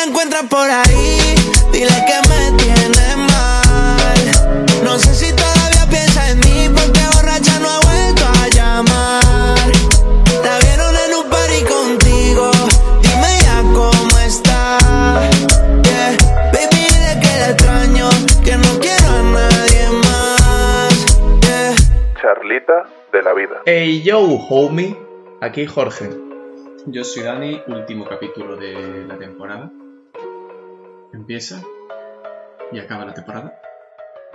la encuentras por ahí, dile que me tiene mal. No sé si todavía piensa en mí porque borracha no ha vuelto a llamar. La vieron en un party contigo, dime ya cómo está. Yeah, baby, dile que la extraño, que no quiero a nadie más. Yeah. Charlita de la vida. Hey yo, homie. Aquí Jorge. Yo soy Dani, último capítulo de la temporada. Empieza y acaba la temporada.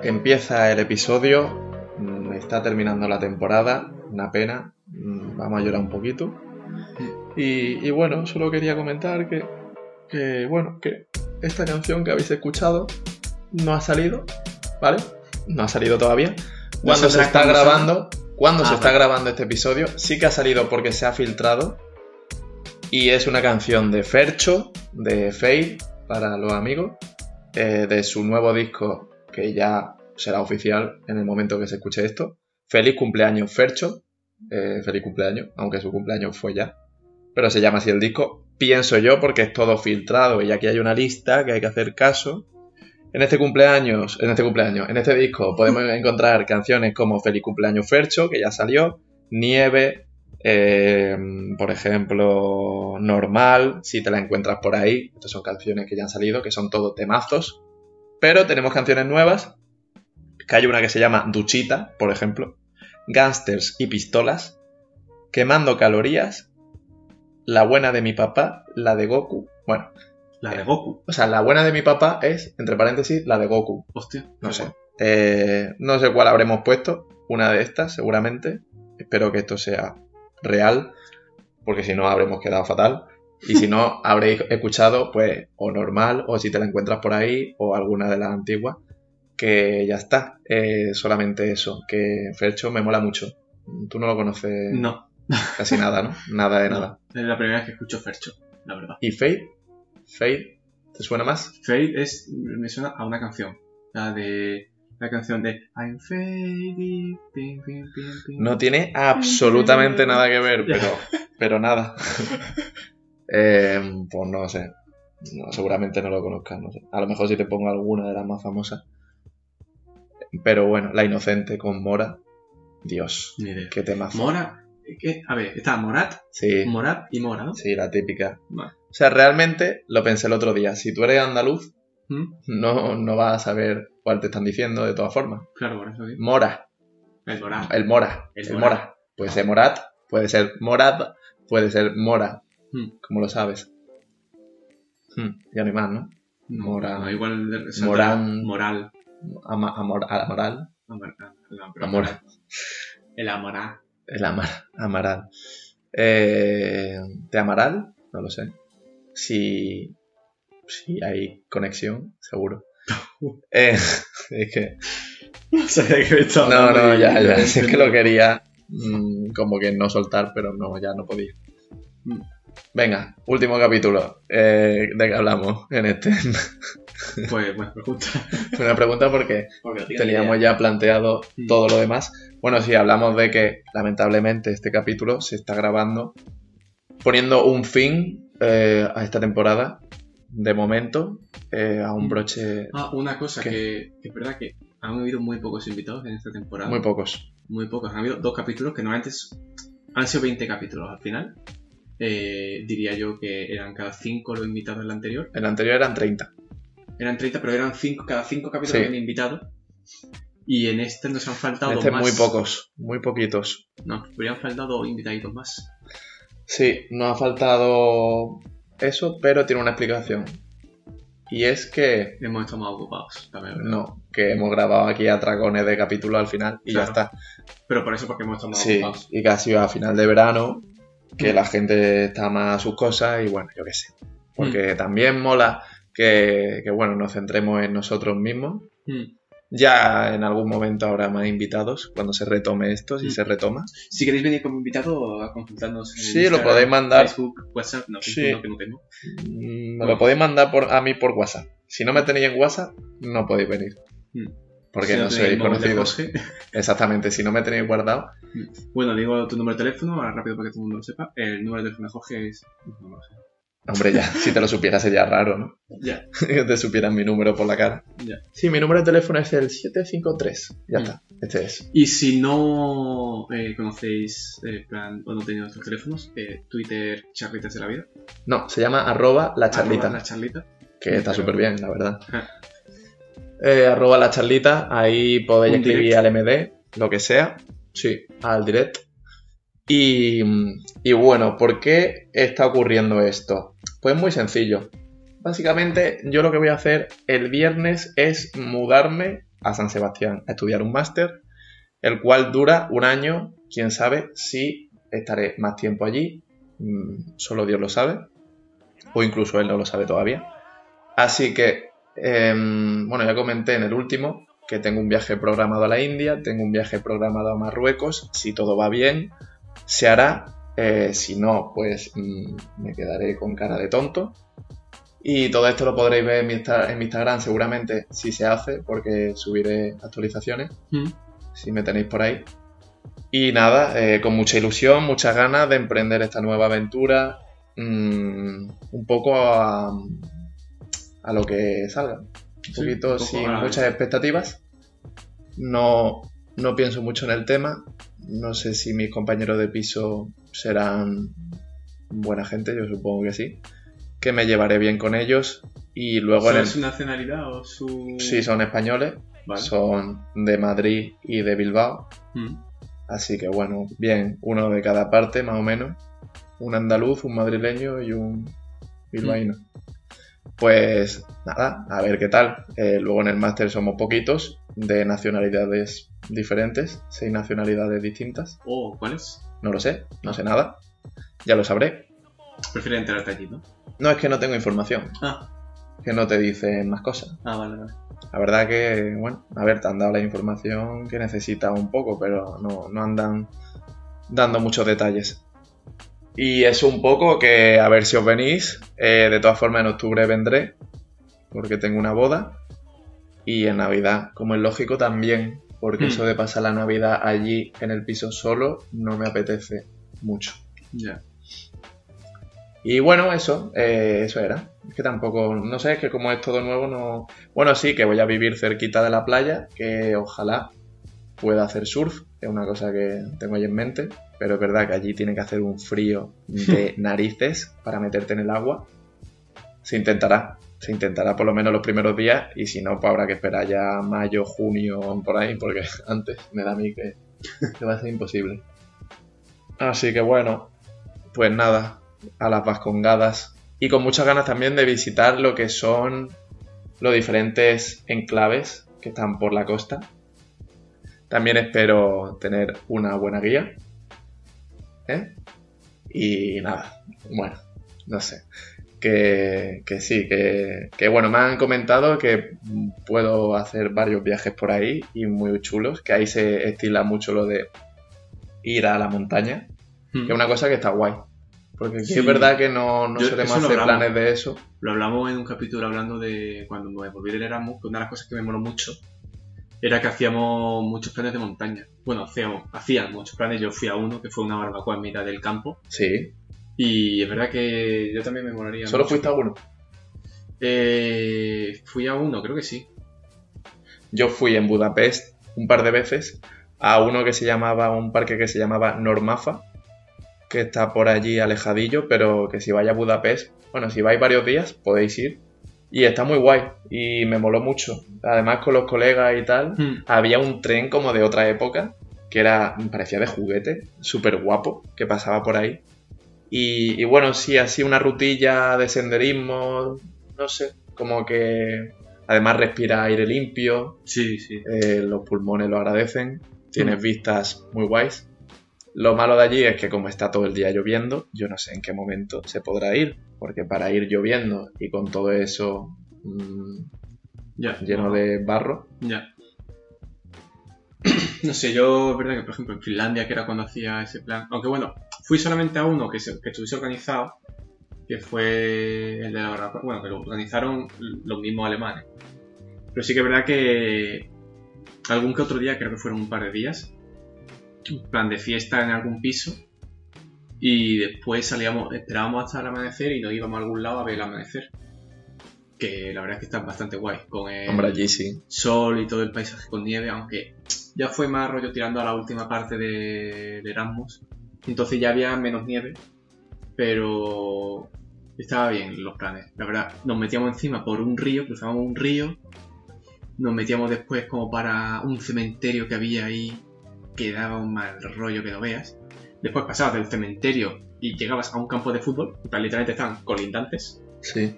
Empieza el episodio. mm, Está terminando la temporada. Una pena. mm, Vamos a llorar un poquito. Y, y bueno, solo quería comentar que, que, bueno, que esta canción que habéis escuchado no ha salido, ¿vale? No ha salido todavía. Cuando se está grabando, cuando Ah, se está vale. grabando este episodio, sí que ha salido porque se ha filtrado. Y es una canción de Fercho, de Fade, para los amigos, eh, de su nuevo disco que ya será oficial en el momento que se escuche esto. Feliz cumpleaños, Fercho. Eh, feliz cumpleaños, aunque su cumpleaños fue ya. Pero se llama así el disco. Pienso yo porque es todo filtrado y aquí hay una lista que hay que hacer caso. En este cumpleaños, en este cumpleaños, en este disco podemos encontrar canciones como Feliz cumpleaños Fercho, que ya salió, Nieve, eh, por ejemplo, Normal, si te la encuentras por ahí. Estas son canciones que ya han salido, que son todos temazos. Pero tenemos canciones nuevas, que hay una que se llama Duchita, por ejemplo, Gangsters y Pistolas, Quemando Calorías, La buena de mi papá, la de Goku. Bueno, La de Goku. o sea, la buena de mi papá es, entre paréntesis, la de Goku. Hostia. No sé. Eh, no sé cuál habremos puesto. Una de estas, seguramente. Espero que esto sea real. Porque si no, habremos quedado fatal. Y si no, habréis escuchado, pues, o normal, o si te la encuentras por ahí, o alguna de las antiguas. Que ya está. Eh, solamente eso. Que Fercho me mola mucho. Tú no lo conoces No, casi nada, ¿no? Nada de nada. es la primera vez que escucho Fercho, la verdad. ¿Y Fade? ¿Fade? ¿Te suena más? Fade es, me suena a una canción. La de. La canción de I'm pim. No tiene absolutamente nada que ver, pero, pero nada. Eh, pues no sé. No, seguramente no lo conozcas, no sé. A lo mejor si te pongo alguna de las más famosas. Pero bueno, La Inocente con Mora. Dios, Ni idea. qué tema. Mora. ¿qué? A ver, está Morat, Sí, Morat y Mora, ¿no? sí, la típica. Vale. O sea, realmente lo pensé el otro día. Si tú eres andaluz, ¿Mm? no, no vas a saber cuál te están diciendo de todas formas. Claro, por eso digo. Mora, El Morat. el Mora, El el, Mora. Mora. Puede ser Morat, puede ser Morad, puede ser Mora. Hmm. como lo sabes. Hmm, Ya no hay más, ¿no? No, Mora- no, igual de Morán. Moral. Ama- amor, a la moral. Amor- Amor. El Amorá. El amar, amaral. Eh, ¿De amaral? No lo sé. Si, si hay conexión, seguro. Eh, es que. No sabía que No, no, ya, ya. Es que lo quería mm, como que no soltar, pero no, ya no podía. Mm. Venga, último capítulo. Eh, ¿De qué hablamos en este? Pues, buena pregunta. Una pregunta porque teníamos idea. ya planteado Mm. todo lo demás. Bueno, sí, hablamos de que lamentablemente este capítulo se está grabando poniendo un fin eh, a esta temporada, de momento, eh, a un Mm. broche Ah, una cosa que, que es verdad que han habido muy pocos invitados en esta temporada. muy pocos. Muy pocos. Han habido dos capítulos que normalmente han sido 20 capítulos al final. Eh, diría yo que eran cada 5 los invitados en la anterior. El anterior eran 30. Eran 30, pero eran cinco, cada 5 capítulos Sí. había un invitado. Y en este nos han faltado Este más. muy pocos, muy poquitos. Nos habrían faltado invitaditos más. Sí, nos ha faltado eso, pero tiene una explicación. Y es que Hemos estado más ocupados también. ¿verdad? no, que hemos grabado aquí atracones de capítulo al final y Claro. ya está. Pero por eso, porque hemos estado más Sí, ocupados. y casi a final de verano, que Mm. la gente está más a sus cosas y bueno, yo qué sé. Porque Mm. también mola que, que, bueno, nos centremos en nosotros mismos. Mm. Ya en algún momento habrá más invitados cuando se retome esto, si Mm. se retoma. Si queréis venir como invitado a consultarnos en Sí, lo podéis mandar. Facebook, WhatsApp, no, Sí. No, que no tengo. Mm, lo podéis mandar por, a mí por WhatsApp. Si no me tenéis en WhatsApp, no podéis venir. Mm. Porque Si no, tenéis sois conocidos. Exactamente, si no me tenéis guardado, Bueno, digo tu número de teléfono, ahora rápido para que todo el mundo lo sepa. El número de teléfono de Jorge es. No, no lo sé. Hombre, ya, si te lo supiera sería raro, ¿no? Ya, que te supieran mi número por la cara. ya. Sí, mi número de teléfono es el 753. Ya Mm. está, este es. Y si no eh, conocéis eh, plan, o no tenéis nuestros teléfonos, eh, Twitter, charlitas de la vida. No, se llama arroba la charlita, arroba La charlita. que está Pero- súper bien, la verdad. Eh, arroba la charlita, ahí podéis Un escribir direct. al MD, lo que sea. Sí, al direct. Y, y bueno, ¿por qué está ocurriendo esto? Pues muy sencillo. Básicamente, yo lo que voy a hacer el viernes es mudarme a San Sebastián a estudiar un máster, el cual dura un año. Quién sabe si estaré más tiempo allí, mm, solo Dios lo sabe, o incluso él no lo sabe todavía. Así que, em, bueno, ya comenté en el último que tengo un viaje programado a la India, tengo un viaje programado a Marruecos, si todo va bien, se hará, eh, si no, pues mm, me quedaré con cara de tonto. Y todo esto lo podréis ver en mi, Insta- en mi Instagram seguramente si se hace, porque subiré actualizaciones, Mm. si me tenéis por ahí. Y nada, eh, con mucha ilusión, muchas ganas de emprender esta nueva aventura, mm, un poco a, a lo que salga. Un Sí, poquito un sin muchas expectativas. No, no pienso mucho en el tema. No sé si mis compañeros de piso serán buena gente, yo supongo que sí. Que me llevaré bien con ellos. Y luego en ¿Son el... su nacionalidad o su...? Sí, son españoles, Vale. son de Madrid y de Bilbao. Mm. Así que bueno, bien, uno de cada parte más o menos. Un andaluz, un madrileño y un bilbaíno. Pues nada, a ver qué tal. Eh, luego en el máster somos poquitos, de nacionalidades diferentes, seis nacionalidades distintas. Oh, ¿cuál es? No lo sé, no sé nada. Ya lo sabré. Prefiero enterarte allí, ¿no? No es que no tengo información, Ah, que no te dicen más cosas. ah vale, vale. La verdad que, bueno, a ver, te han dado la información que necesitas un poco, pero no, no andan dando muchos detalles. Y es un poco que a ver si os venís. Eh, de todas formas, en octubre vendré, porque tengo una boda. Y en Navidad, como es lógico, también, porque Hmm. eso de pasar la Navidad allí en el piso solo no me apetece mucho. Ya. Y bueno, eso, eh, eso era. Es que tampoco, no sé, es que como es todo nuevo, no. Bueno, sí, que voy a vivir cerquita de la playa, que ojalá pueda hacer surf, es una cosa que tengo ahí en mente, pero es verdad que allí tiene que hacer un frío de narices para meterte en el agua. Se intentará, se intentará por lo menos los primeros días, y si no, pues habrá que esperar ya mayo, junio, por ahí, porque antes me da a mí que, que va a ser imposible. Así que bueno, pues nada, a las vascongadas y con muchas ganas también de visitar lo que son los diferentes enclaves que están por la costa. También espero tener una buena guía. ¿eh? Y nada, bueno, no sé. Que, que sí, que, que bueno, me han comentado que puedo hacer varios viajes por ahí y muy chulos, que ahí se estila mucho lo de ir a la montaña, que es una cosa que está guay. Porque Sí. es verdad que no, no Yo- solemos hacer hablamos. planes de eso. Lo hablamos en un capítulo hablando de cuando me volví del Erasmus, que una de las cosas que me moló mucho era que hacíamos muchos planes de montaña. Bueno, hacíamos, hacían muchos planes, yo fui a uno que fue una barbacoa en mitad del campo. Sí. Y es verdad que yo también me molaría. ¿Solo mucho. fuiste a uno? Eh, fui a uno, creo que sí. Yo fui en Budapest un par de veces a uno que se llamaba, un parque que se llamaba Normafa, que está por allí alejadillo, pero que si vais a Budapest, bueno, si vais varios días podéis ir. Y está muy guay y me moló mucho. Además con los colegas y tal, Mm. había un tren como de otra época, que era, parecía de juguete, súper guapo, que pasaba por ahí. Y, y bueno, sí, así una rutilla de senderismo, no sé, como que además respira aire limpio, Sí, sí. eh, los pulmones lo agradecen, tienes Mm. vistas muy guays. Lo malo de allí es que como está todo el día lloviendo, yo no sé en qué momento se podrá ir, porque para ir lloviendo y con todo eso mm, lleno de barro, Ya. No sé, yo, es verdad que, por ejemplo, en Finlandia, que era cuando hacía ese plan, aunque bueno, fui solamente a uno que, se- que estuviese organizado, que fue el de la barbacoa, bueno, que lo organizaron los mismos alemanes. Pero sí que es verdad que algún que otro día, creo que fueron un par de días, en plan de fiesta en algún piso, Y después salíamos, esperábamos hasta el amanecer y nos íbamos a algún lado a ver el amanecer. Que la verdad es que está bastante guay. Con el Hombre, allí sí. sol y todo el paisaje con nieve, aunque ya fue más rollo tirando a la última parte de, de Erasmus. Entonces ya había menos nieve, pero estaba bien los planes. La verdad, nos metíamos encima por un río, cruzábamos un río, nos metíamos después como para un cementerio que había ahí, que daba un mal rollo que no veas. Después pasabas del cementerio y llegabas a un campo de fútbol, plan, literalmente estaban colindantes. Sí.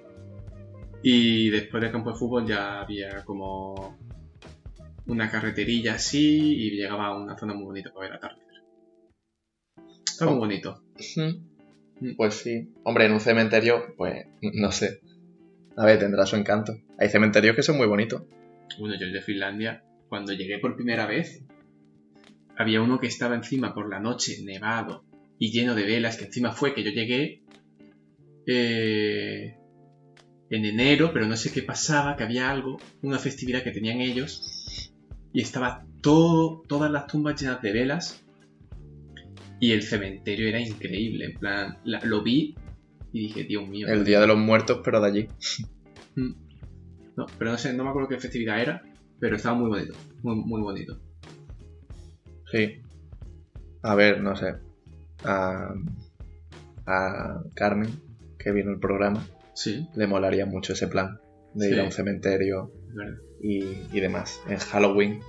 Y después del campo de fútbol ya había como una carreterilla así y llegaba a una zona muy bonita para ver atardecer. Está muy bonito. Pues sí. Hombre, en un cementerio, pues no sé. A ver, tendrá su encanto. Hay cementerios que son muy bonitos. Bueno, yo el de Finlandia, cuando llegué por primera vez, había uno que estaba encima por la noche, nevado y lleno de velas, que encima fue que yo llegué eh, en enero, pero no sé qué pasaba, que había algo, una festividad que tenían ellos, y estaba todo, todas las tumbas llenas de velas, y el cementerio era increíble, en plan, la- lo vi y dije, Dios mío. El Día de los Muertos, pero de allí. Mm. No, pero no sé, no me acuerdo qué festividad era, pero estaba muy bonito, muy, muy bonito. Sí. A ver, no sé. A, a Carmen, que vino el programa, Sí, le molaría mucho ese plan de ir a un cementerio y, y demás. En Halloween,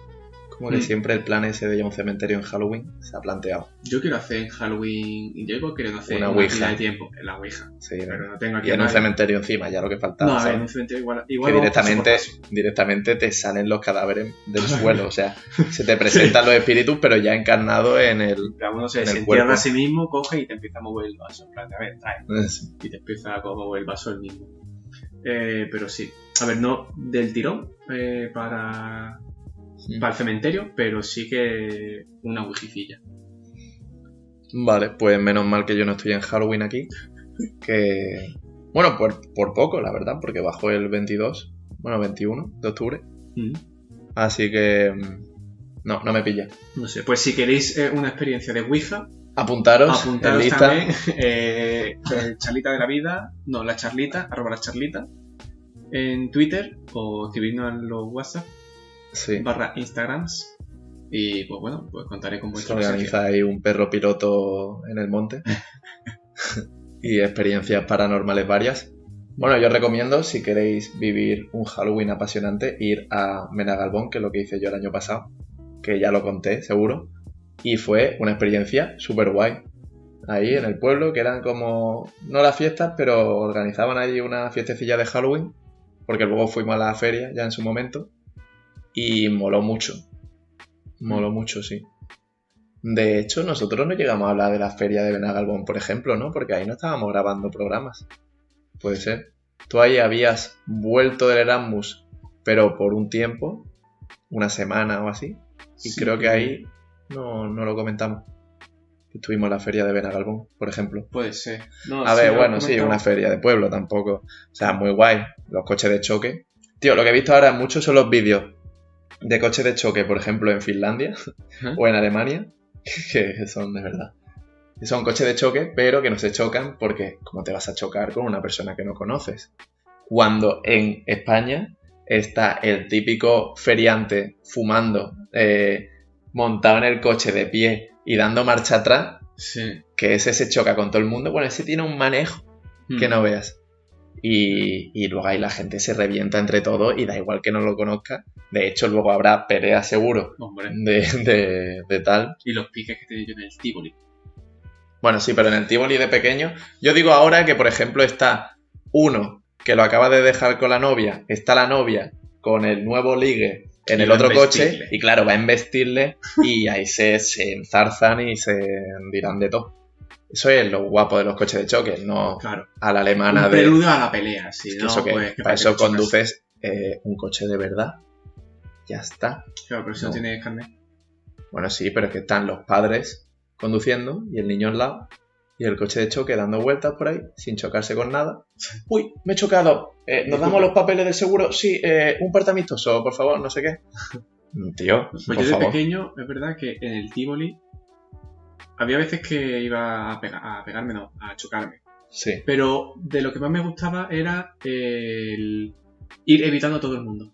como que Mm. siempre el plan ese de ir a un cementerio en Halloween se ha planteado. Yo quiero hacer en Halloween, yo llevo queriendo hacer Una ouija. de tiempo en la Ouija, Sí, pero no tengo aquí y en un cementerio encima, ya lo que faltaba. No, en un cementerio igual, que igual directamente, paso. directamente te salen los cadáveres del suelo. O sea, se te presentan los espíritus, pero ya encarnados en el. Cada uno se, se entierra a sí mismo, coge y te empieza a mover el vaso. En plan, a ver, trae. Y te empieza a mover el vaso el mismo. Eh, pero sí. A ver, no del tirón eh, para, para el cementerio, pero sí que una ouijicilla. Vale, pues menos mal que yo no estoy en Halloween aquí. Que. Bueno, por, por poco, la verdad, porque bajó el 22, bueno, 21 de octubre. Mm. Así que. No, no me pilla. No sé, pues si queréis eh, una experiencia de Ouija, Apuntaros, en apuntaros lista. también eh, el charlita de la vida, no, la charlita, arroba la charlita, en Twitter o escribirnos en los WhatsApp Sí. barra Instagrams y pues bueno, pues contaré con vuestra ahí un perro piloto en el monte. y experiencias paranormales varias. Bueno, yo os recomiendo, si queréis vivir un Halloween apasionante, ir a Menagalbón, que es lo que hice yo el año pasado, que ya lo conté, seguro. Y fue una experiencia súper guay. Ahí en el pueblo, que eran como, no las fiestas, pero organizaban ahí una fiestecilla de Halloween, porque luego fuimos a la feria ya en su momento. Y moló mucho. Moló mucho, sí. De hecho, nosotros no llegamos a hablar de la feria de Benagalbón, por ejemplo, ¿no? Porque ahí no estábamos grabando programas. Puede ser. Tú ahí habías vuelto del Erasmus, pero por un tiempo, una semana o así. Y Sí, creo que ahí no, no lo comentamos. Estuvimos en la feria de Benagalbón, por ejemplo. Puede ser. No, A sí, ver, bueno, sí, una feria de pueblo tampoco. O sea, muy guay. Los coches de choque. Tío, lo que he visto ahora mucho son los vídeos de coches de choque, por ejemplo, en Finlandia o en Alemania, que son de verdad. Son coches de choque, pero que no se chocan porque, ¿cómo te vas a chocar con una persona que no conoces? Cuando en España está el típico feriante fumando, eh, montado en el coche de pie y dando marcha atrás, Sí. que ese se choca con todo el mundo, bueno, ese tiene un manejo que Mm. no veas. Y, y luego ahí la gente se revienta entre todos y da igual que no lo conozca. De hecho, luego habrá pelea seguro de, de- de tal. Y los piques que tenía yo en el Tivoli. Bueno, sí, pero en el Tivoli de pequeño. Yo digo ahora que, por ejemplo, está uno que lo acaba de dejar con la novia, está la novia con el nuevo ligue en Y el otro coche y claro, va a embestirle y ahí se, se enzarzan y se dirán de todo. Eso es lo guapo de los coches de choque, no Claro. a la alemana un de... preludio a la pelea, sí. Es que ¿no? eso que, Pues, que para eso conduces eh, un coche de verdad. Ya está. Claro, pero si no, tienes carnet. Bueno, sí, pero es que están los padres conduciendo y el niño al lado y el coche de choque dando vueltas por ahí sin chocarse con nada. Uy, me he chocado. Eh, ¿Nos damos los papeles de seguro? Sí, eh, un parte amistoso, por favor, no sé qué. Tío, Pues por yo de favor. pequeño, es verdad que en el Tivoli había veces que iba a, pega- a pegarme, no, a chocarme. Sí. Pero de lo que más me gustaba era el ir evitando a todo el mundo.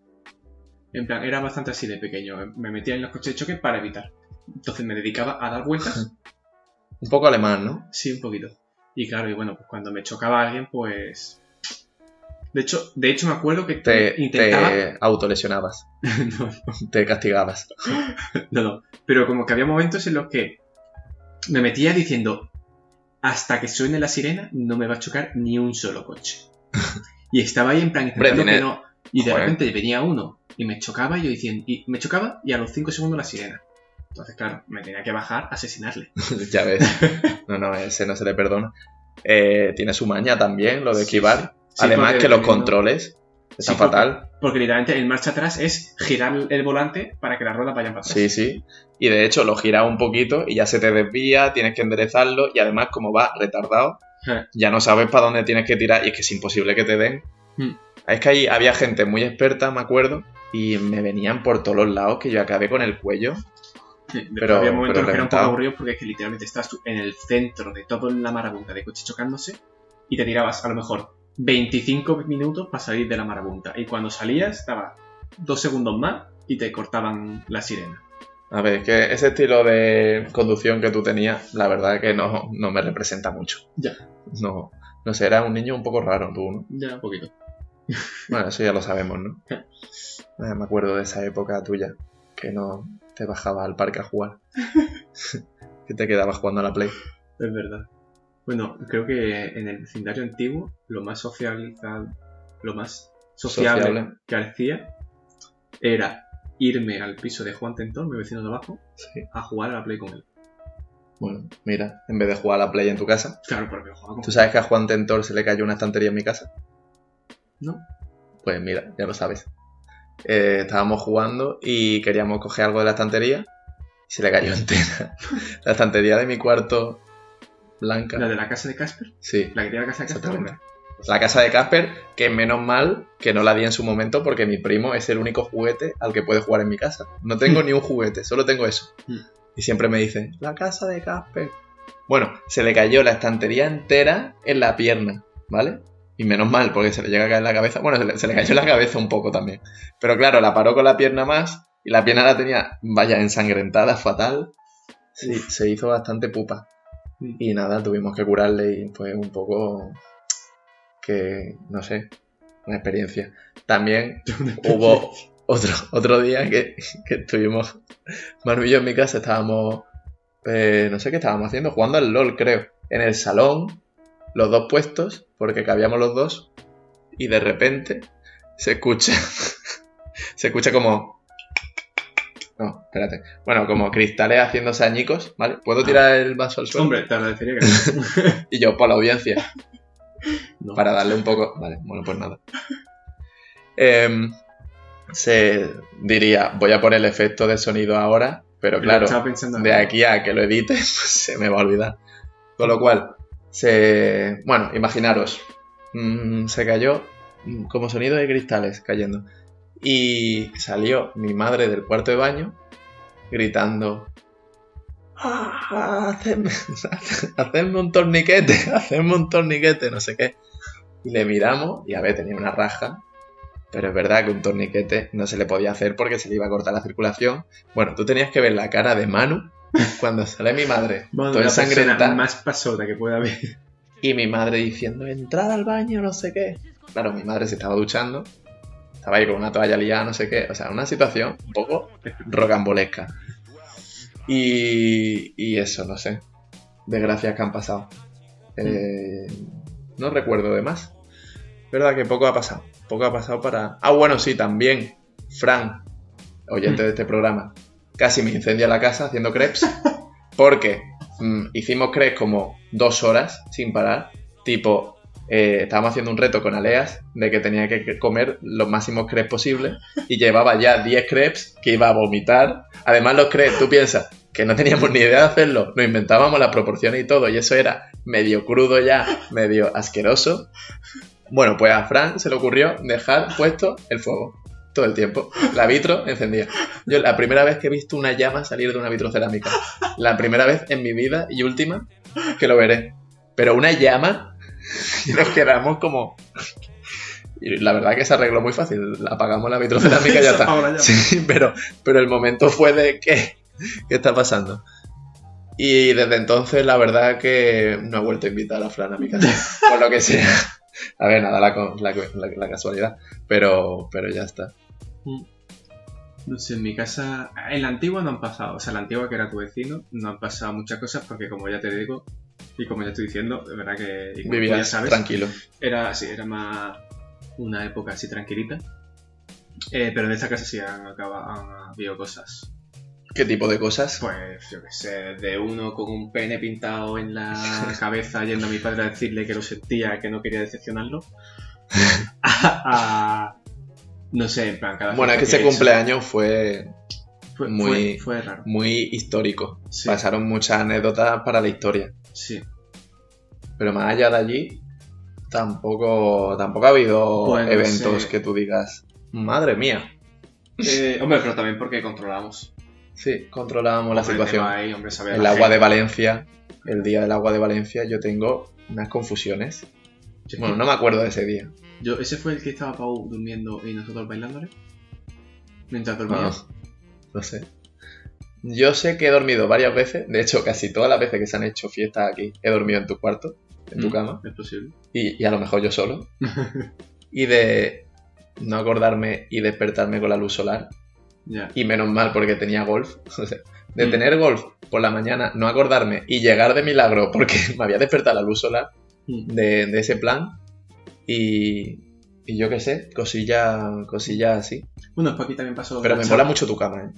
En plan, era bastante así de pequeño. Me metía en los coches de choque para evitar. Entonces me dedicaba a dar vueltas. Un poco alemán, ¿no? Sí, un poquito. Y claro, y bueno, pues cuando me chocaba alguien, pues. De hecho, de hecho me acuerdo que Te, intentaba. te autolesionabas, no, te castigabas. no, no. Pero como que había momentos en los que me metía diciendo. Hasta que suene la sirena, no me va a chocar ni un solo coche. Y estaba ahí en plan que no. Y de Joder. repente venía uno y me chocaba y yo diciendo. Y me chocaba y a los 5 segundos la sirena. Entonces, claro, me tenía que bajar, asesinarle. ya ves. No, no, ese no se le perdona. Eh, tiene su maña también, lo de esquivar. Sí, Además que los controles están Sí, fatal. Porque literalmente el marcha atrás es girar el volante para que las ruedas vayan para atrás. Sí, sí. Y de hecho lo giras un poquito y ya se te desvía, tienes que enderezarlo y además como va retardado, Eh. ya no sabes para dónde tienes que tirar y es que es imposible que te den. Hmm. Es que ahí había gente muy experta, me acuerdo, y me venían por todos los lados que yo acabé con el cuello. Sí, Pero- había momentos pero que eran un poco aburridos porque es que literalmente estabas tú en el centro de toda la marabunta de coches chocándose y te tirabas a lo mejor 25 minutos para salir de la marabunta. Y cuando salías estaba dos segundos más y te cortaban la sirena. A ver, es que ese estilo de conducción que tú tenías, la verdad que no, no me representa mucho. Ya. No, no sé, era un niño un poco raro tú, ¿no? Ya, un poquito. Bueno, eso ya lo sabemos, ¿no? Eh, me acuerdo de esa época tuya, que no te bajabas al parque a jugar. que te quedabas jugando a la Play. Es verdad. Bueno, creo que en el vecindario antiguo lo más socializado, lo más sociable, Sociable. que hacía era irme al piso de Juan Tentón, mi vecino de abajo, Sí. a jugar a la Play con él. Bueno, mira, en vez de jugar a la Play en tu casa, Claro, porque jugaba con ¿tú sabes que a Juan Tentor se le cayó una estantería en mi casa? ¿No? Pues mira, ya lo sabes. Eh, estábamos jugando y queríamos coger algo de la estantería y se le cayó entera. la estantería de mi cuarto blanca. La de la casa de Casper, Sí, la que tiene la casa de Casper. La casa de Casper, que menos mal que no la di en su momento porque mi primo es el único juguete al que puede jugar en mi casa. No tengo ni un juguete, solo tengo eso. Mm. Y siempre me dice, la casa de Casper. Bueno, se le cayó la estantería entera en la pierna, ¿vale? Y menos mal, porque se le llega a caer en la cabeza. Bueno, se le, se le cayó la cabeza un poco también. Pero claro, la paró con la pierna más y la pierna la tenía, vaya, ensangrentada, fatal. Sí, se hizo bastante pupa. Y nada, tuvimos que curarle y fue un poco que, no sé, una experiencia. También hubo otro, otro día que, que estuvimos, Manu y yo en mi casa estábamos, eh, no sé qué estábamos haciendo, jugando al LOL creo, en el salón, los dos puestos, porque cabíamos los dos, y de repente se escucha, se escucha como... No, espérate. Bueno, como cristales haciéndose añicos, ¿vale? ¿Puedo tirar el vaso al suelo? Hombre, te agradecería que no. Y yo, por la audiencia. No. Para darle un poco. Vale, bueno, pues nada. Em, se diría, voy a poner el efecto de sonido ahora, pero claro, de aquí a que lo edite, pues se me va a olvidar. Con lo cual, se. Bueno, imaginaros, mm, se cayó mm, como sonido de cristales cayendo. Y salió mi madre del cuarto de baño gritando. "Ah, hacedme, hacedme un torniquete, hacedme un torniquete, no sé qué. Y le miramos y a ver, tenía una raja. Pero es verdad que un torniquete no se le podía hacer porque se le iba a cortar la circulación. Bueno, tú tenías que ver la cara de Manu cuando sale mi madre, Bueno, toda la persona ensangrentada, más pasota que pueda haber. y mi madre diciendo, entrad al baño, no sé qué. Claro, mi madre se estaba duchando, estaba ahí con una toalla liada, no sé qué. O sea, una situación un poco rocambolesca. Y, y eso, no sé. Desgracias que han pasado. Eh, no recuerdo de más. Verdad que poco ha pasado. Poco ha pasado para... Ah, bueno, sí, también. Fran, oyente de este programa, casi me incendia la casa haciendo crepes. Porque mm, hicimos crepes como dos horas sin parar. Tipo, eh, estábamos haciendo un reto con Aleas de que tenía que comer los máximos crepes posibles. Y llevaba ya 10 crepes que iba a vomitar. Además, los crepes, tú piensas que no teníamos ni idea de hacerlo. Nos inventábamos las proporciones y todo. Y eso era medio crudo ya, medio asqueroso. Bueno, pues a Fran se le ocurrió dejar puesto el fuego. todo el tiempo. La vitro encendía. Yo la primera vez que he visto una llama salir de una vitrocerámica. La primera vez en mi vida y última que lo veré. Pero una llama y nos quedamos como... Y la verdad que se arregló muy fácil. Apagamos la vitrocerámica y ya está. Ahora ya. Sí, pero, pero el momento fue de ¿qué? ¿Qué está pasando? Y desde entonces la verdad que no he vuelto a invitar a Fran a mi casa. por lo que sea. A ver, nada, la, la, la- la casualidad. Pero, pero ya está. No sé, en mi casa, en la antigua no han pasado, o sea, la antigua que era tu vecino, no han pasado muchas cosas porque como ya te digo, y como ya estoy diciendo, de verdad que, como ya sabes, tranquilo. era así, era más una época así tranquilita. Eh, pero en esta casa sí han, acaba- han habido cosas. ¿Qué tipo de cosas? Pues, yo qué sé, de uno con un pene pintado en la cabeza yendo a mi padre a decirle que lo sentía, que no quería decepcionarlo. a, a- no sé, en plan, cada Bueno, es que ese he hecho, cumpleaños fue fue, muy- fue, fue raro. muy histórico. Sí, Pasaron muchas anécdotas para la historia. Sí. Pero más allá de allí, tampoco, tampoco ha habido Bueno, eventos sí. que tú digas, madre mía. Eh, hombre, pero también porque controlamos. Sí, controlábamos la situación. ahí, hombre, El la agua de. Valencia, el día del agua de Valencia, yo tengo unas confusiones. Yo, Bueno, no me acuerdo de ese día. yo- ese fue el que estaba Pau durmiendo y nosotros bailándole. Mientras No, dormíamos. no sé. Yo sé que he dormido varias veces, de hecho casi todas las veces que se han hecho fiestas aquí, he dormido en tu cuarto, en tu Mm, cama, Es posible. y, y a lo mejor yo solo. y de no acordarme y despertarme con la luz solar, Ya. y menos mal porque tenía golf. De Mm. tener golf por la mañana, no acordarme y llegar de milagro porque me había despertado la luz solar Mm. de, de ese plan. Y, y yo qué sé, cosillas cosilla así. Bueno, es que aquí también pasó. Pero me mola mucho tu cama, ¿eh?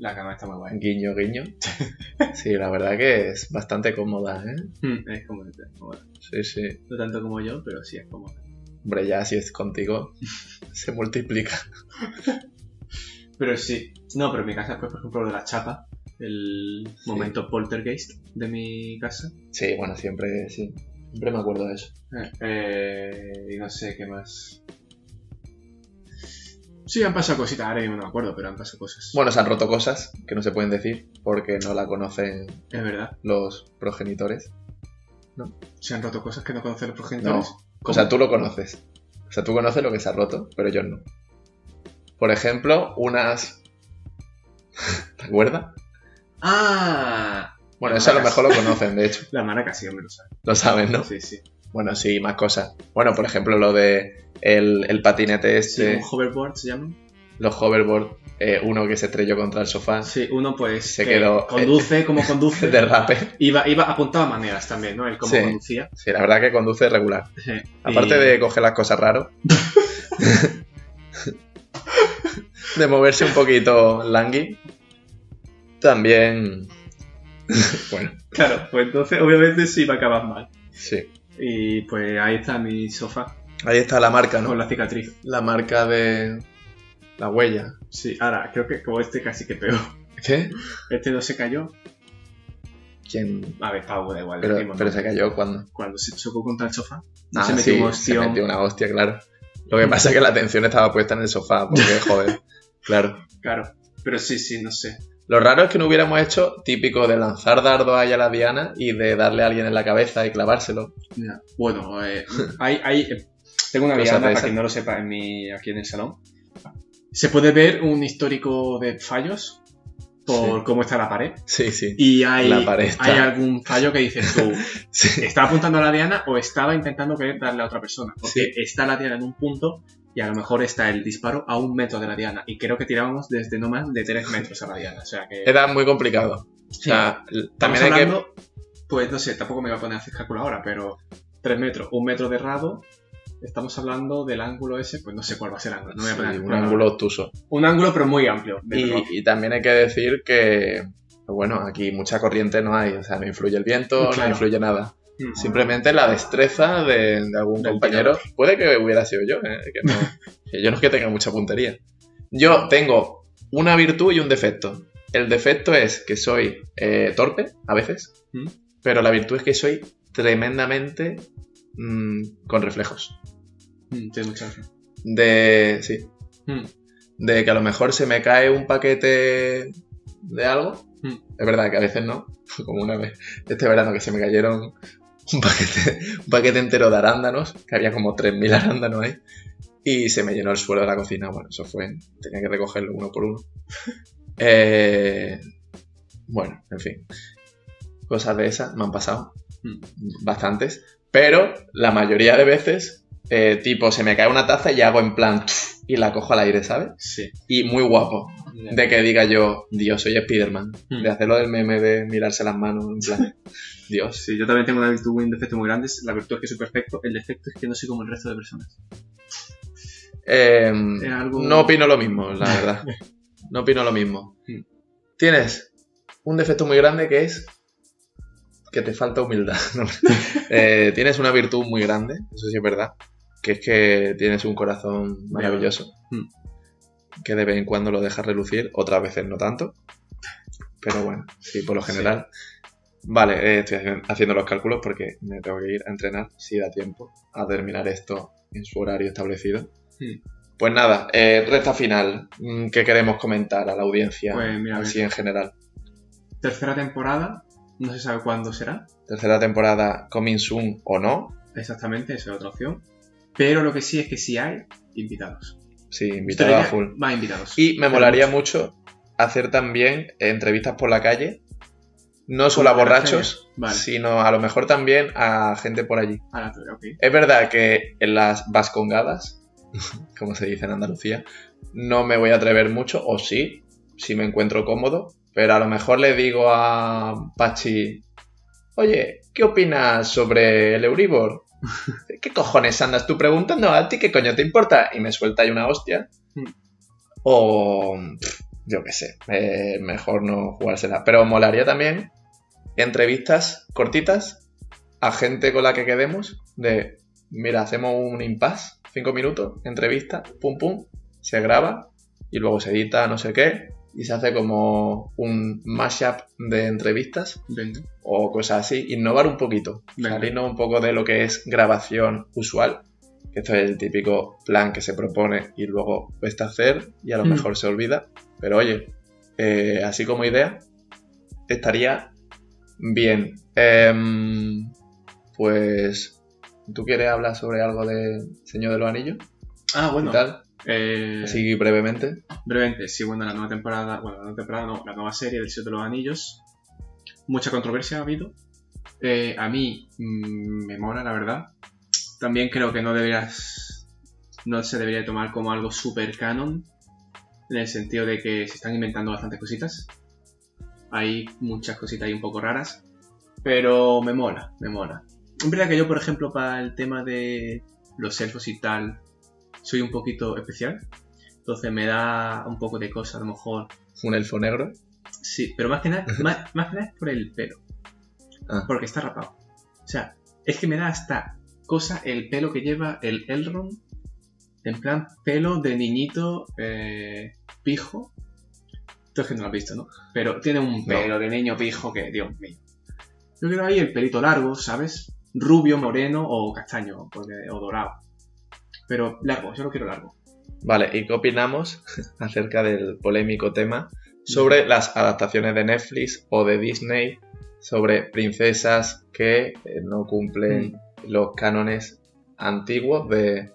La cama está muy guay. Guiño, guiño. Sí, la verdad que es bastante cómoda, ¿eh? Mm, Es como. bueno, Sí, sí. no tanto como yo, pero sí es cómodo. Hombre, ya si es contigo, se multiplica. Pero sí. No, pero en mi casa, pues, por ejemplo, lo de la chapa. El momento poltergeist de mi casa. Sí, bueno, siempre, sí. Siempre me acuerdo de eso. Eh, eh, y no sé qué más. Sí, han pasado cositas, ahora mismo no me acuerdo, pero han pasado cosas. Bueno, se han roto cosas que no se pueden decir porque no la conocen Es verdad. los progenitores. Se han roto cosas que no conocen los No. progenitores. O sea, tú lo conoces. O sea, tú conoces lo que se ha roto, pero yo no. Por ejemplo, unas... ¿Te acuerdas? ¡Ah! Bueno, eso a lo maracas. mejor lo conocen, de hecho. La maraca sí, hombre, lo sabe. Lo saben, ¿no? Sí, sí. Bueno, sí, más cosas. Bueno, por ejemplo, lo de el, el patinete Sí, este, un hoverboard se llama. los hoverboard, eh, uno que se estrelló contra el sofá, Sí, uno pues Se que quedó- conduce como conduce. derrape. Iba, iba apuntaba maneras también, ¿no? El cómo Sí. conducía. Sí, la verdad que conduce regular. Sí. Aparte Y- de coger las cosas raro. de moverse un poquito langui. También. bueno, Claro, pues entonces obviamente sí va a acabar mal. sí. Y pues ahí está mi sofá Ahí está la marca, ¿no? con la cicatriz. La marca de. La huella. Sí, ahora creo que como este casi que peor. ¿Qué? Este no se cayó. ¿Quién? A ver, Pau, da igual. Pero, decimos, pero ¿no? se cayó cuando. Cuando se chocó contra el sofá. Ah, se metió sí, un se ostión. metió una hostia, claro. Lo que pasa es que la atención estaba puesta en el sofá, porque joder. Claro. Claro. Pero sí, sí, no sé. Lo raro es que no hubiéramos hecho típico de lanzar dardo ahí a la diana y de darle a alguien en la cabeza y clavárselo. Ya. Bueno, eh, hay, hay, tengo una de para quien no lo sepa, en mi, aquí en el salón. Se puede ver un histórico de fallos por Sí. cómo está la pared. Sí, sí. Y hay, La pared está- hay algún fallo que dices tú, Sí. ¿estaba apuntando a la diana o estaba intentando querer darle a otra persona? Porque Sí. está la diana en un punto y a lo mejor está el disparo a un metro de la diana. Y creo que tirábamos desde no más de 3 metros a la diana. O sea que... Era muy complicado. O sea, también hay que. pues no sé, tampoco me voy a poner a hacer cálculo ahora, pero 3 metros, un metro de rado, estamos hablando del ángulo ese, pues no sé cuál va a ser el ángulo. No voy a Sí, poner a un ángulo obtuso. Un ángulo, pero muy amplio. Y, y también hay que decir que, bueno, aquí mucha corriente no hay. O sea, no influye el viento, Claro. no influye nada. Mm. Simplemente la destreza de, de algún Del compañero. Puede que hubiera sido yo, ¿eh? que, no, que yo no es que tenga mucha puntería. Yo tengo una virtud y un defecto. El defecto es que soy eh, torpe, a veces, ¿Mm? pero la virtud es que soy tremendamente mm, con reflejos. Mm, tienes mucha razón. De. Sí. Mm. de que a lo mejor se me cae un paquete de algo. Mm. Es verdad que a veces no, como una vez este verano que se me cayeron un paquete, un paquete entero de arándanos, que había como 3.000 arándanos ahí, y se me llenó el suelo de la cocina. Bueno, eso fue, tenía que recogerlo uno por uno. Eh, bueno, en fin, cosas de esas me han pasado. Bastantes, pero la mayoría de veces, eh, tipo, se me cae una taza y hago en plan, y la cojo al aire, ¿sabes? Sí. Y muy guapo, de que diga yo, Dios, soy Spiderman. Mm. De hacerlo del meme de mirarse las manos, en plan, Dios. Sí, yo también tengo una virtud, un defecto muy grande. La virtud es que soy perfecto. El defecto es que no soy como el resto de personas. Eh, algo- No opino lo mismo, la verdad. No opino lo mismo. Mm. Tienes un defecto muy grande que es que te falta humildad. No, eh, tienes una virtud muy grande, eso sí es verdad, que es que tienes un corazón maravilloso, que de vez en cuando lo dejas relucir, otras veces no tanto. Pero bueno, sí, por lo Sí. general. Vale, eh, estoy haci- haciendo los cálculos porque me tengo que ir a entrenar si da tiempo a terminar esto en su horario establecido. Mm. Pues nada, eh, recta final. mm, ¿Qué queremos comentar a la audiencia Pues mira, así en general? Tercera temporada. No se sabe cuándo será. Tercera temporada, coming soon o no. Exactamente, esa es otra opción. Pero lo que sí es que si hay invitados. Sí, invitado a full. Más invitados. Y me molaría mucho hacer también entrevistas por la calle. No solo a borrachos. Vale. sino a lo mejor también a gente por allí. A la teoría, ok. Es verdad que en las vascongadas, como se dice en Andalucía, no me voy a atrever mucho, o sí, si me encuentro cómodo, pero a lo mejor le digo a Pachi, oye, ¿qué opinas sobre el Euribor? ¿Qué cojones andas tú preguntando? ¿A ti qué coño te importa? Y me suelta ahí una hostia. Mm. O, yo qué sé, eh, mejor no jugársela. Pero molaría también entrevistas cortitas a gente con la que quedemos de, mira, hacemos un impasse, cinco minutos, entrevista, pum pum, se graba y luego se edita no sé qué y se hace como un mashup de entrevistas Venga. o cosas así, innovar un poquito, Venga. salirnos un poco de lo que es grabación usual, que esto es el típico plan que se propone y luego cuesta hacer y a lo Mm. mejor se olvida, pero oye, eh, así como idea, estaría bien. Em, pues, ¿tú quieres hablar sobre algo de Señor de los Anillos? Ah, ¿Qué bueno. tal? Eh, Así brevemente. Brevemente, sí, bueno, la nueva temporada, bueno, la nueva temporada no, la nueva serie del Señor de los Anillos. Mucha controversia ha habido. Eh, a mí mm, me mola, la verdad. También creo que no deberías, no se debería tomar como algo super canon, en el sentido de que se están inventando bastantes cositas. Hay muchas cositas ahí un poco raras, pero me mola, me mola. Es verdad que yo, por ejemplo, para el tema de los elfos y tal, soy un poquito especial. Entonces me da un poco de cosa, a lo mejor. Un elfo negro. Sí, pero más que nada, más, más que nada es por el pelo. Ah. Porque está rapado. O sea, es que me da hasta cosa el pelo que lleva el Elrond. En plan, pelo de niñito eh, pijo. Tú es que no lo has visto, ¿no? Pero tiene un pelo de niño pijo que, Dios mío. Yo quiero ahí el pelito largo, ¿sabes? Rubio, moreno o castaño porque- o dorado. Pero largo, yo lo quiero largo. Vale, ¿y qué opinamos acerca del polémico tema sobre las adaptaciones de Netflix o de Disney sobre princesas que eh, no cumplen los cánones antiguos de,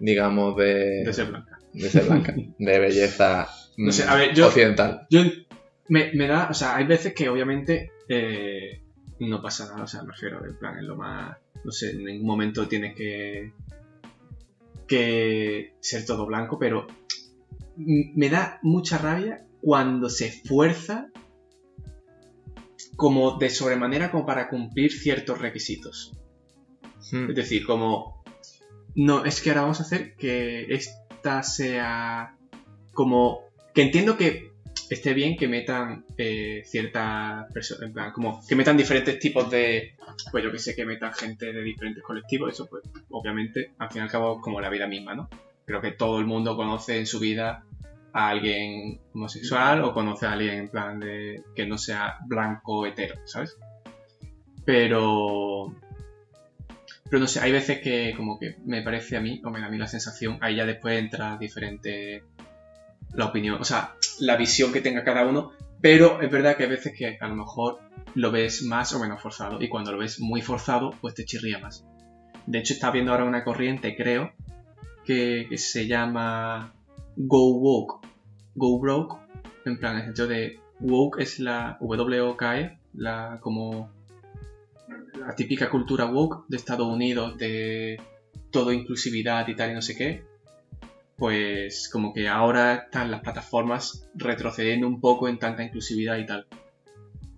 digamos, de, De ser blanca. de ser blanca, de belleza No sé, mm, a ver, yo- occidental? Yo me, me da, o sea, hay veces que obviamente eh, no pasa nada, o sea, me refiero, en plan, es lo más, no sé, en ningún momento tienes que que ser todo blanco, pero me da mucha rabia cuando se esfuerza como de sobremanera como para cumplir ciertos requisitos. Mm, Es decir, como. No, es que ahora vamos a hacer que esta sea. Como. Que entiendo que esté bien que metan eh, ciertas personas. En plan, como que metan diferentes tipos de. Pues yo que sé, que metan gente de diferentes colectivos. Eso, pues, obviamente, al fin y al cabo, como la vida misma, ¿no? Creo que todo el mundo conoce en su vida a alguien homosexual o conoce a alguien en plan de. que no sea blanco hetero, ¿sabes? Pero. Pero no sé, hay veces que como que me parece a mí, o me da a mí la sensación, ahí ya después entra diferentes la opinión, o sea, la visión que tenga cada uno, pero es verdad que hay veces que a lo mejor lo ves más o menos forzado y cuando lo ves muy forzado, pues te chirría más. De hecho, está viendo ahora una corriente, creo, que, que se llama Go Woke, Go Broke, en plan, el sentido de woke es la W-O-K-E, la como la típica cultura woke de Estados Unidos, de todo inclusividad y tal y no sé qué, pues como que ahora están las plataformas retrocediendo un poco en tanta inclusividad y tal.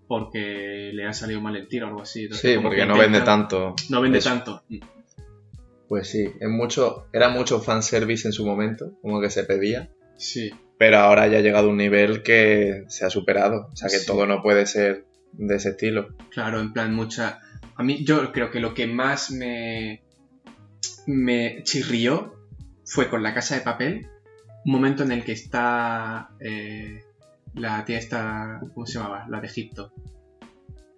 Porque le ha salido mal el tiro o algo así. Entonces, Sí, porque que no vende tanto. No vende eso. tanto. Pues sí, es mucho, era mucho fanservice en su momento, como que se pedía. Sí. Pero ahora ya ha llegado a un nivel que se ha superado. O sea que Sí. todo no puede ser de ese estilo. Claro, en plan, mucha. A mí, yo creo que lo que más me. me chirrió fue con la casa de papel. Un momento en el que está. eh, la tía esta. ¿Cómo se llamaba? La de Egipto.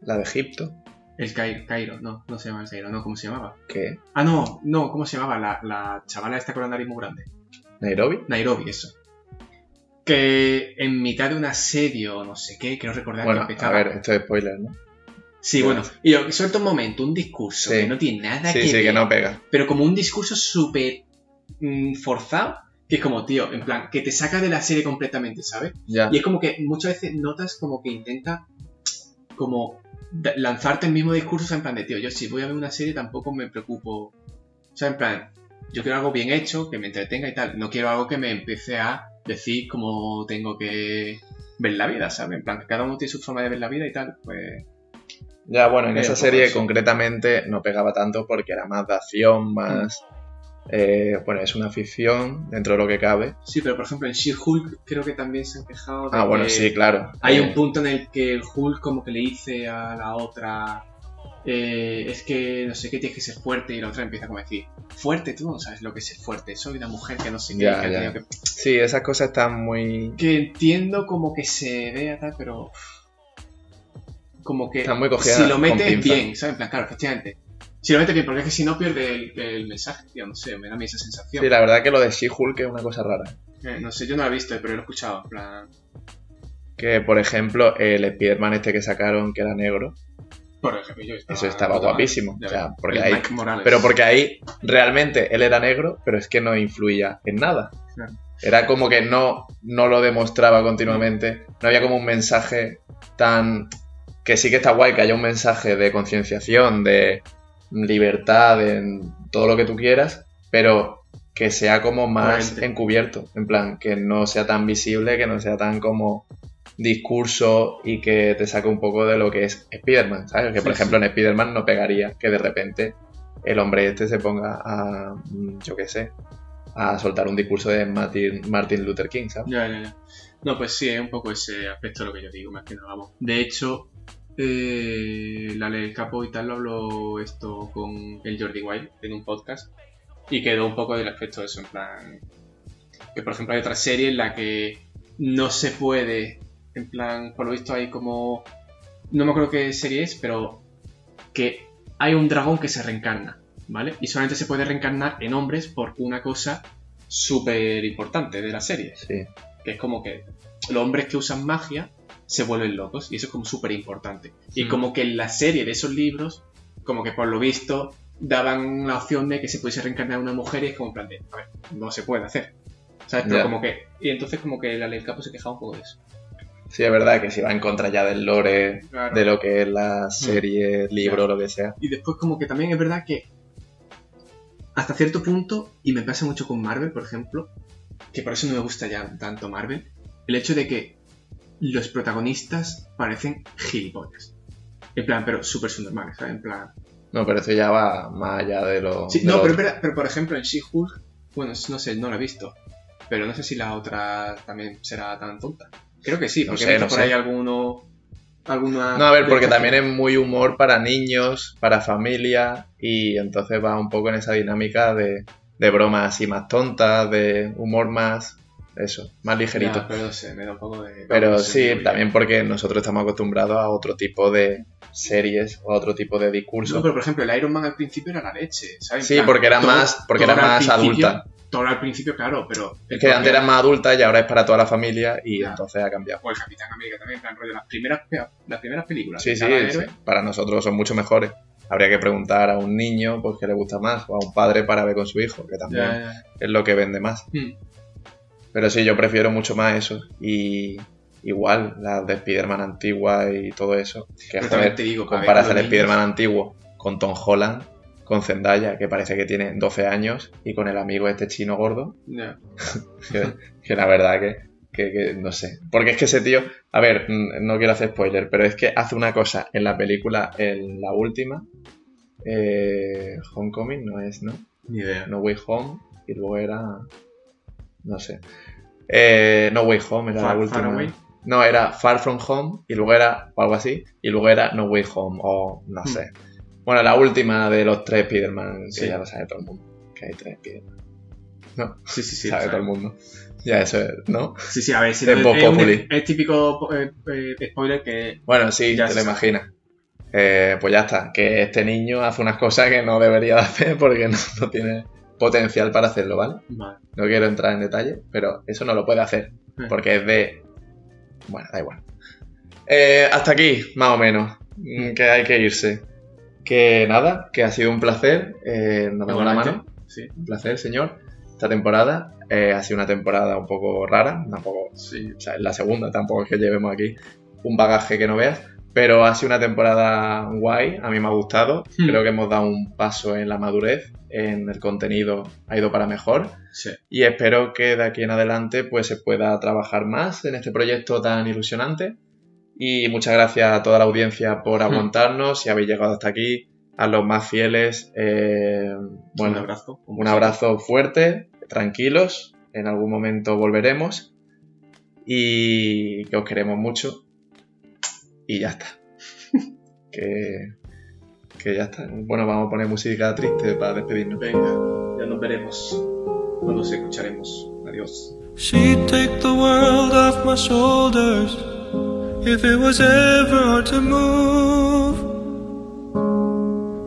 La de Egipto, El Cai- Cairo, no, no se llama el Cairo, no, ¿cómo se llamaba? ¿qué? Ah, no, no, ¿cómo se llamaba? La, la chavala esta con la nariz muy grande. ¿Nairobi? Nairobi, eso. Que en mitad de un asedio no sé qué, quiero recordar Bueno, que a empezaba. ver, esto es spoiler, ¿no? Sí, bueno, y yo suelto un momento, un discurso Sí. que no tiene nada Sí, que sí, ver. que no pega. pero como un discurso súper mm, forzado, que es como, tío, en plan, que te saca de la serie completamente, ¿sabes? Ya. Y es como que muchas veces notas como que intenta como lanzarte el mismo discurso, o sea, en plan de, tío, yo si voy a ver una serie tampoco me preocupo. O sea, en plan, yo quiero algo bien hecho, que me entretenga y tal. No quiero algo que me empiece a decir cómo tengo que ver la vida, ¿sabes? En plan, que cada uno tiene su forma de ver la vida y tal, pues... Ya, bueno, en esa serie eso. concretamente no pegaba tanto porque era más de acción, más... eh, bueno, es una ficción dentro de lo que cabe. Sí, pero por ejemplo en She-Hulk creo que también se han quejado de Ah, bueno, que- sí, claro. Hay Eh, un punto en el que el Hulk como que le dice a la otra, eh, es que no sé qué, tienes que ser fuerte y la otra empieza como a decir, fuerte, tú no sabes lo que es ser fuerte, soy una mujer que no sé qué, Ya, que ya. que... Sí, esas cosas están muy... Que entiendo como que se vea tal, pero... Como que Están muy si lo metes bien, ¿sabes? En plan, claro, efectivamente. Si lo metes bien, porque es que si no pierde el, el mensaje, tío, no sé, me da a mí esa sensación. Sí, la verdad que lo de She-Hulk es una cosa rara. Eh, no sé, yo no lo he visto, pero lo he escuchado, en plan... Que, por ejemplo, el Spider-Man este que sacaron, que era negro, Por ejemplo, yo eso estaba guapísimo. O sea, porque ahí... Mike Morales. Pero porque ahí realmente él era negro, pero es que no influía en nada. Claro. Era como que no, no lo demostraba continuamente. No había como un mensaje tan... Que sí que está guay que haya un mensaje de concienciación, de libertad, de todo lo que tú quieras, pero que sea como más encubierto. En plan, que no sea tan visible, que no sea tan como discurso y que te saque un poco de lo que es Spider-Man, ¿sabes? Que por Sí, ejemplo en Spider-Man no pegaría que de repente el hombre este se ponga a, mm, yo qué sé, a soltar un discurso de Martin, Martin Luther King, ¿sabes? Ya, ya, ya. No, pues sí, es un poco ese aspecto lo que yo digo, más que nada, vamos. De hecho, eh, la ley del capo y tal lo habló esto con el Jordi Wild en un podcast y quedó un poco del aspecto de eso, en plan... Que por ejemplo hay otra serie en la que no se puede, en plan, por lo visto hay como... No me acuerdo qué serie es, pero que hay un dragón que se reencarna, ¿vale? Y solamente se puede reencarnar en hombres por una cosa súper importante de la serie Sí. que es como que los hombres que usan magia se vuelven locos y eso es como súper importante. Y Mm. como que en la serie de esos libros, como que por lo visto daban la opción de que se pudiese reencarnar una mujer y es como en plan de, a ver, no se puede hacer. ¿Sabes? Pero como que, y entonces como que la ley del capo se quejaba un poco de eso. Sí, es verdad que si va en contra ya del lore, Claro. de lo que es la serie, libro, lo que sea. Y después como que también es verdad que hasta cierto punto, y me pasa mucho con Marvel, por ejemplo, que por eso no me gusta ya tanto Marvel, el hecho de que los protagonistas parecen gilipollas. En plan, pero súper subnormales, ¿sabes? En plan... No, pero eso ya va más allá de lo... Sí, de no, lo pero, pero por ejemplo en She-Hulk, bueno, no sé, no la he visto, pero no sé si la otra también será tan tonta. Creo que sí, No porque sé, he visto no por sé. ahí alguno... Alguna No, a ver, porque también es muy humor para niños, para familia, y entonces va un poco en esa dinámica de, de bromas así más tontas, de humor más, eso, más ligerito. Ya, pero no sé, me da un poco de... Pero no sé, sí, también porque nosotros estamos acostumbrados a otro tipo de series o a otro tipo de discurso. No, pero por ejemplo, el Iron Man al principio era la leche, ¿sabes? Sí, porque era todo- más, porque todo era más adulta. Doctor al principio, claro, pero... Es que antes era más adulta y ahora es para toda la familia y entonces ha cambiado. O el Capitán América también, plan rollo, las primeras, las primeras películas. Sí, sí, para nosotros son mucho mejores. Habría que preguntar a un niño pues qué le gusta más o a un padre para ver con su hijo, que también ya, ya. es lo que vende más. Hmm. Pero sí, yo prefiero mucho más eso. Y igual, las de Spider-Man antigua y todo eso. Que Pero también te digo, comparas los Spider-Man antiguo con Tom Holland, con Zendaya, que parece que tiene 12 años, y con el amigo este chino gordo, Ya. que, que la verdad que, que- que no sé. Porque es que ese tío, a ver, no quiero hacer spoiler, pero es que hace una cosa en la película, en la última, eh, Homecoming, no es, ¿no? Ni idea. No Way Home, y luego era, no sé. Eh, no Way Home era Far- la última. Far Away. No, era Far From Home, y luego era, o algo así, y luego era No Way Home, o no Hmm. sé. Bueno, la última de los tres Spider-Man, que Sí. ya lo sabe todo el mundo, que hay tres Spider-Man. No, Sí, sí, sí. sabe todo el mundo. Ya eso es, ¿no? Sí, sí, a ver, si Es no- es, un- es típico eh, eh, spoiler que Bueno, sí, Ya te se lo imaginas. Eh, pues ya está, que este niño hace unas cosas que no debería de hacer porque no, no tiene potencial para hacerlo, ¿vale? Vale. No quiero entrar en detalle, pero eso no lo puede hacer Eh. porque es de... Bueno, da igual. Eh, hasta aquí, más o menos, mm, que hay que irse. Que nada, que ha sido un placer. eh, nos damos la mano. Sí, Un placer, señor. Esta temporada eh, ha sido una temporada un poco rara, tampoco sí. o sea, es la segunda, tampoco es que llevemos aquí un bagaje que no veas, pero ha sido una temporada guay, a mí me ha gustado, Hmm. creo que hemos dado un paso en la madurez, en el contenido ha ido para mejor Sí. y espero que de aquí en adelante pues se pueda trabajar más en este proyecto tan ilusionante y muchas gracias a toda la audiencia por Hmm. aguantarnos, si habéis llegado hasta aquí, a los más fieles, eh, bueno, un abrazo. un abrazo fuerte, tranquilos, en algún momento volveremos y que os queremos mucho y ya está. que, que ya está. Bueno, vamos a poner música triste para despedirnos. Venga, ya nos veremos cuando nos escucharemos. Adiós. She'd take the world off my shoulders if it was ever hard to move.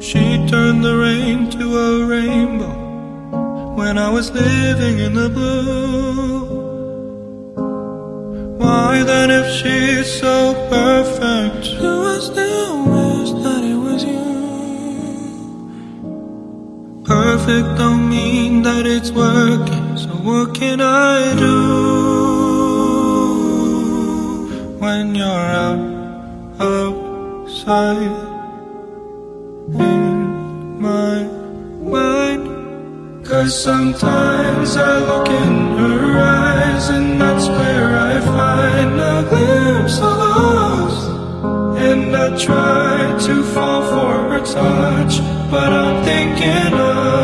She'd turn the rain to a rainbow when I was living in the blue. Why then, if she's so perfect, do I still wish that it was you? Perfect don't mean that it's working, so what can I do when you're out outside in my mind? Cause sometimes I look in her eyes and that's I try to fall for her touch, but I'm thinking of